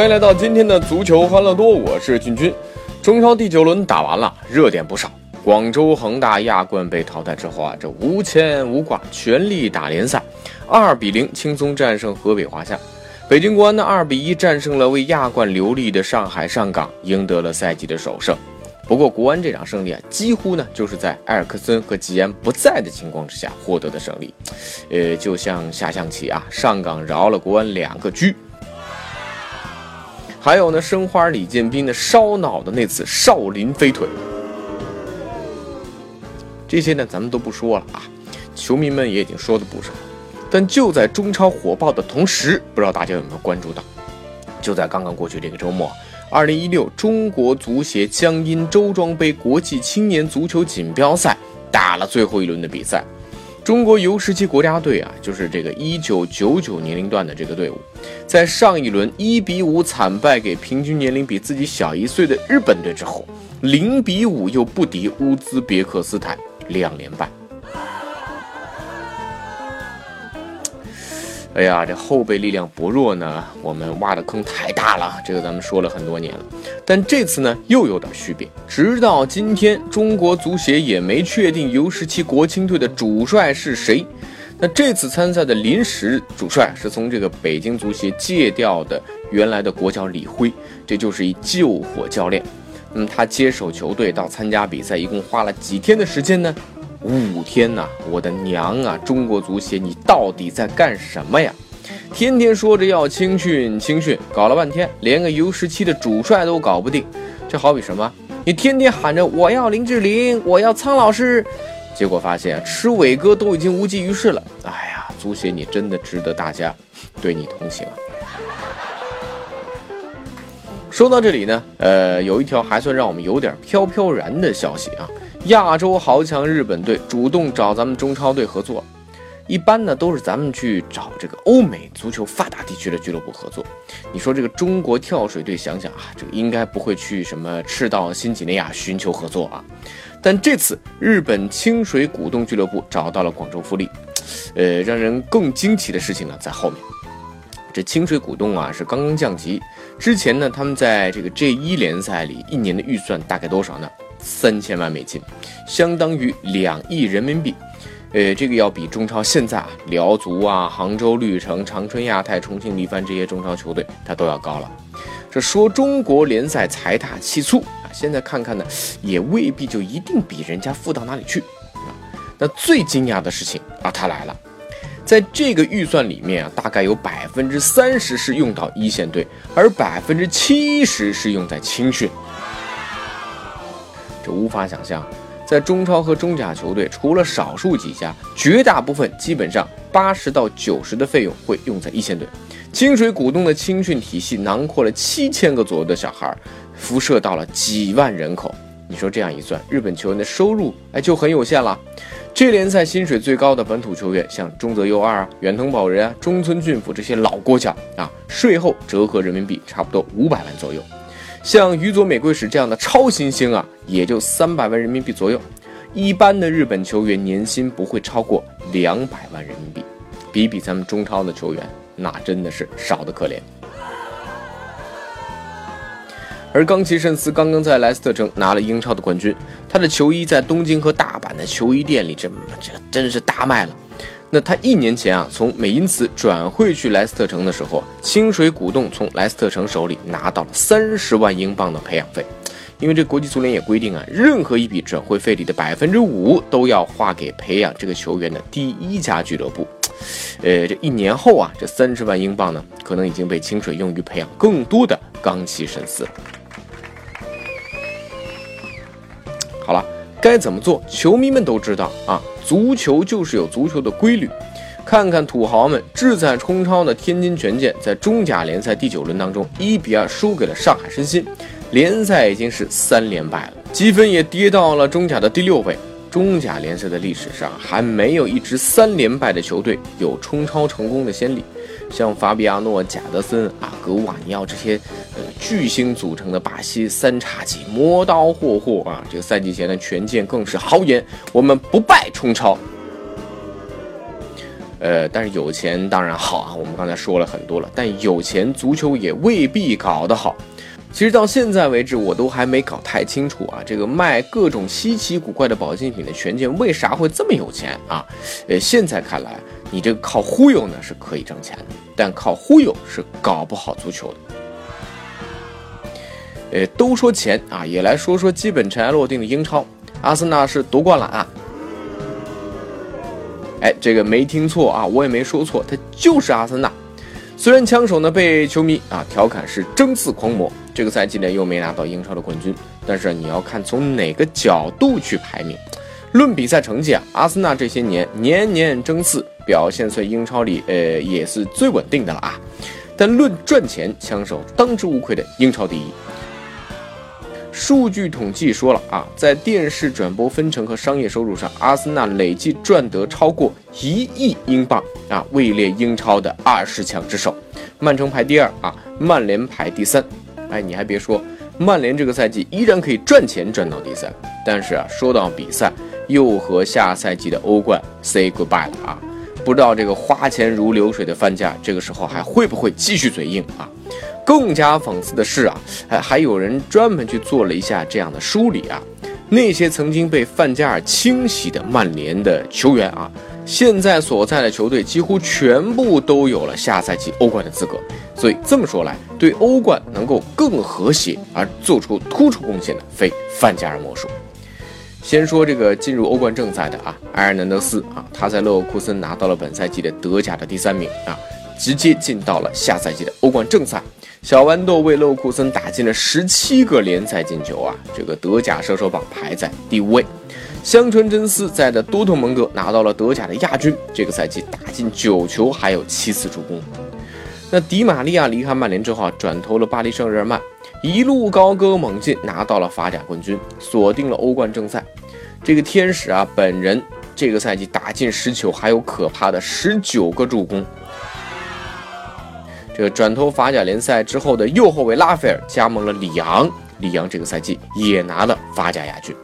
欢迎来到今天的足球欢乐多，我是俊君。中超第九轮打完了，热点不少。广州恒大亚冠被淘汰之后啊，这无牵无挂，全力打联赛，二比零轻松战胜河北华夏。北京国安呢二比一战胜了为亚冠留力的上海上港，赢得了赛季的首胜。不过国安这场胜利啊，几乎呢就是在埃尔克森和吉安不在的情况之下获得的胜利。呃，就像下象棋啊，上港饶了国安两个车。还有呢，申花李建斌的烧脑的那次少林飞腿，这些呢咱们都不说了啊，球迷们也已经说的不少。但就在中超火爆的同时，不知道大家有没有关注到，就在刚刚过去这个周末，二零一六中国足协江阴周庄杯国际青年足球锦标赛打了最后一轮的比赛。中国 U17 国家队啊，就是这个一九九九年龄段的这个队伍，在上一轮一比五惨败给平均年龄比自己小一岁的日本队之后，零比五又不敌乌兹别克斯坦，两连败。哎呀，这后备力量薄弱呢，我们挖的坑太大了。这个咱们说了很多年了，但这次呢又有点区别。直到今天，中国足协也没确定 U 十七国青队的主帅是谁。那这次参赛的临时主帅是从这个北京足协借调的原来的国脚李辉，这就是一救火教练。那么他接手球队到参加比赛，一共花了几天的时间呢？五天呐，我的娘啊！中国足协，你到底在干什么呀？天天说着要青训，青训，搞了半天，连个 U 十七的主帅都搞不定。这好比什么？你天天喊着我要林志玲，我要苍老师，结果发现吃伟哥都已经无济于事了。哎呀，足协，你真的值得大家对你同情啊！说到这里呢，呃，有一条还算让我们有点飘飘然的消息啊。亚洲豪强日本队主动找咱们中超队合作，一般呢都是咱们去找这个欧美足球发达地区的俱乐部合作。你说这个中国跳水队，想想啊，这个应该不会去什么赤道新几内亚寻求合作啊。但这次日本清水股东俱乐部找到了广州富力，呃，让人更惊奇的事情呢在后面。这清水股东啊是刚刚降级，之前呢他们在这个 J 一联赛里一年的预算大概多少呢？三千万美金，相当于两亿人民币，呃，这个要比中超现在啊，辽足啊、杭州绿城、长春亚泰、重庆力帆这些中超球队，它都要高了。这说中国联赛财大气粗啊，现在看看呢，也未必就一定比人家富到哪里去啊。那最惊讶的事情啊，它来了，在这个预算里面啊，大概有百分之三十是用到一线队，而百分之七十是用在青训。这无法想象，在中超和中甲球队，除了少数几家，绝大部分基本上八十到九十的费用会用在一线队。清水股东的青训体系囊括了七千个左右的小孩，辐射到了几万人口。你说这样一算，日本球员的收入哎就很有限了。这联赛薪水最高的本土球员，像中泽佑二啊、远藤保人啊、中村俊辅这些老国脚啊，税后折合人民币差不多五百万左右。像宇佐美贵史这样的超新星啊，也就三百万人民币左右。一般的日本球员年薪不会超过两百万人民币，比比咱们中超的球员，那真的是少得可怜。而冈崎慎司刚刚在莱斯特城拿了英超的冠军，他的球衣在东京和大阪的球衣店里，这这真是大卖了。那他一年前啊，从美因茨转会去莱斯特城的时候，清水股东从莱斯特城手里拿到了三十万英镑的培养费，因为这国际足联也规定啊，任何一笔转会费里的百分之五都要划给培养这个球员的第一家俱乐部。呃，这一年后啊，这三十万英镑呢，可能已经被清水用于培养更多的冈崎慎司。好了。该怎么做，球迷们都知道啊。足球就是有足球的规律。看看土豪们志在冲超的天津权健，在中甲联赛第九轮当中一比二输给了上海申鑫，联赛已经是三连败了，积分也跌到了中甲的第六位。中甲联赛的历史上还没有一支三连败的球队有冲超成功的先例。像法比亚诺、贾德森、啊、格瓦尼奥这些呃巨星组成的巴西三叉戟磨刀霍霍啊，这个赛季前的权健更是豪言：我们不败冲超。呃，但是有钱当然好啊，我们刚才说了很多了，但有钱足球也未必搞得好。其实到现在为止，我都还没搞太清楚啊，这个卖各种稀奇古怪的保健品的权健为啥会这么有钱啊？呃，现在看来，你这个靠忽悠呢是可以挣钱的，但靠忽悠是搞不好足球的。呃，都说钱啊，也来说说基本尘埃落定的英超，阿森纳是夺冠了啊。哎，这个没听错啊，我也没说错，他就是阿森纳。虽然枪手呢被球迷啊调侃是争四狂魔，这个赛季呢又没拿到英超的冠军，但是你要看从哪个角度去排名。论比赛成绩啊，阿森纳这些年年年争四，表现在英超里呃也是最稳定的了啊。但论赚钱，枪手当之无愧的英超第一。数据统计说了啊，在电视转播分成和商业收入上，阿森纳累计赚得超过一亿英镑啊，位列英超的二十强之首。曼城排第二啊，曼联排第三。哎，你还别说，曼联这个赛季依然可以赚钱赚到第三。但是啊，说到比赛，又和下赛季的欧冠 say goodbye 了啊！不知道这个花钱如流水的范加这个时候还会不会继续嘴硬啊？更加讽刺的是啊，还还有人专门去做了一下这样的梳理啊，那些曾经被范加尔清洗的曼联的球员啊，现在所在的球队几乎全部都有了下赛季欧冠的资格。所以这么说来，对欧冠能够更和谐而做出突出贡献的，非范加尔莫属。先说这个进入欧冠正赛的啊，埃尔南德斯啊，他在勒沃库森拿到了本赛季的德甲的第三名啊，直接进到了下赛季的欧冠正赛。小豌豆为勒沃库森打进了十七个联赛进球啊，这个德甲射手榜排在第五位。香川真司在的多特蒙德拿到了德甲的亚军，这个赛季打进九球，还有七次助攻。那迪玛利亚离开曼联之后啊，转投了巴黎圣日耳曼，一路高歌猛进，拿到了法甲冠军，锁定了欧冠正赛。这个天使啊，本人这个赛季打进十球，还有可怕的十九个助攻。这个转投法甲联赛之后的右后卫拉斐尔加盟了里昂，里昂这个赛季也拿了法甲亚军。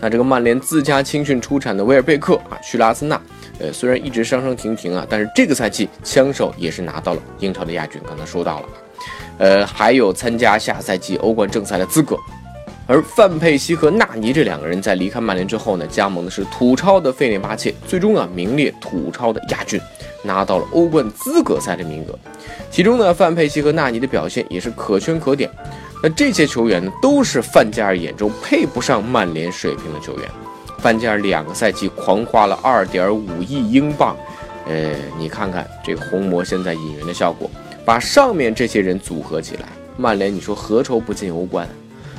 那这个曼联自家青训出产的威尔贝克啊，去了阿森纳，呃，虽然一直伤伤停停啊，但是这个赛季枪手也是拿到了英超的亚军。刚才说到了，呃，还有参加下赛季欧冠正赛的资格。而范佩西和纳尼这两个人在离开曼联之后呢，加盟的是土超的费内巴切，最终啊名列土超的亚军。拿到了欧冠资格赛的名额，其中呢，范佩西和纳尼的表现也是可圈可点。那这些球员呢，都是范加尔眼中配不上曼联水平的球员。范加尔两个赛季狂花了二点五亿英镑，呃，你看看这红魔现在引援的效果，把上面这些人组合起来，曼联你说何愁不进欧冠？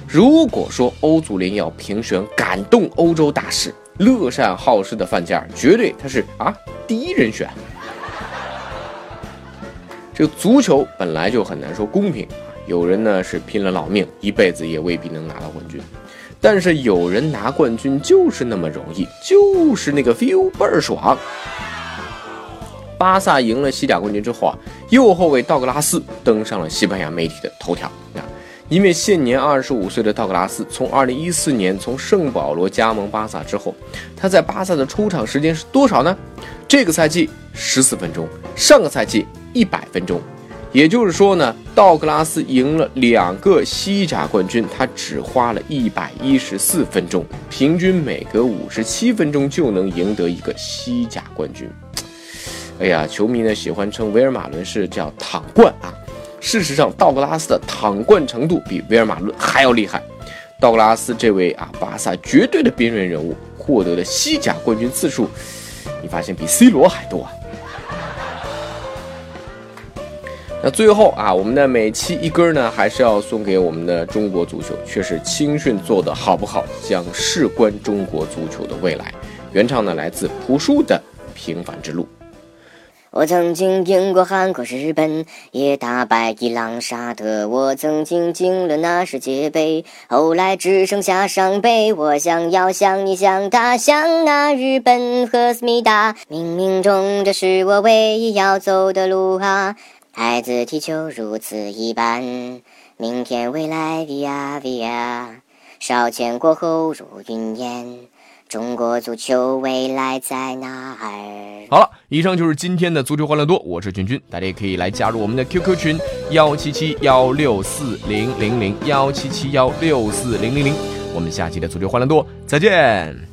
如果说欧足联要评选感动欧洲大使，乐善好施的范加尔绝对他是啊第一人选。这个足球本来就很难说公平，有人呢是拼了老命，一辈子也未必能拿到冠军，但是有人拿冠军就是那么容易，就是那个 feel 倍儿爽。巴萨赢了西甲冠军之后啊，右后卫道格拉斯登上了西班牙媒体的头条，因为现年二十五岁的道格拉斯从二零一四年从圣保罗加盟巴萨之后，他在巴萨的出场时间是多少呢？这个赛季十四分钟，上个赛季。一百分钟，也就是说呢，道格拉斯赢了两个西甲冠军，他只花了一百一十四分钟，平均每隔五十七分钟就能赢得一个西甲冠军。哎呀，球迷呢喜欢称维尔马伦是叫躺冠啊，事实上，道格拉斯的躺冠程度比维尔马伦还要厉害。道格拉斯这位啊，巴萨绝对的边缘人物，获得的西甲冠军次数，你发现比 C 罗还多啊。那最后啊，我们的每期一根呢，还是要送给我们的中国足球，却是青训做的好不好，将事关中国足球的未来。原唱呢，来自朴树的《平凡之路》。我曾经赢过韩国、日本，也打败伊朗、沙特。我曾经进了那世界杯，后来只剩下伤悲。我想要像你，像他，像那日本和思密达。冥冥中，这是我唯一要走的路啊！孩子踢球如此一般，明天未来 via via，烧钱过后如云烟。中国足球未来在哪儿？好了，以上就是今天的足球欢乐多，我是君君，大家也可以来加入我们的 QQ 群幺七七幺六四零零零幺七七幺六四零零零，我们下期的足球欢乐多再见。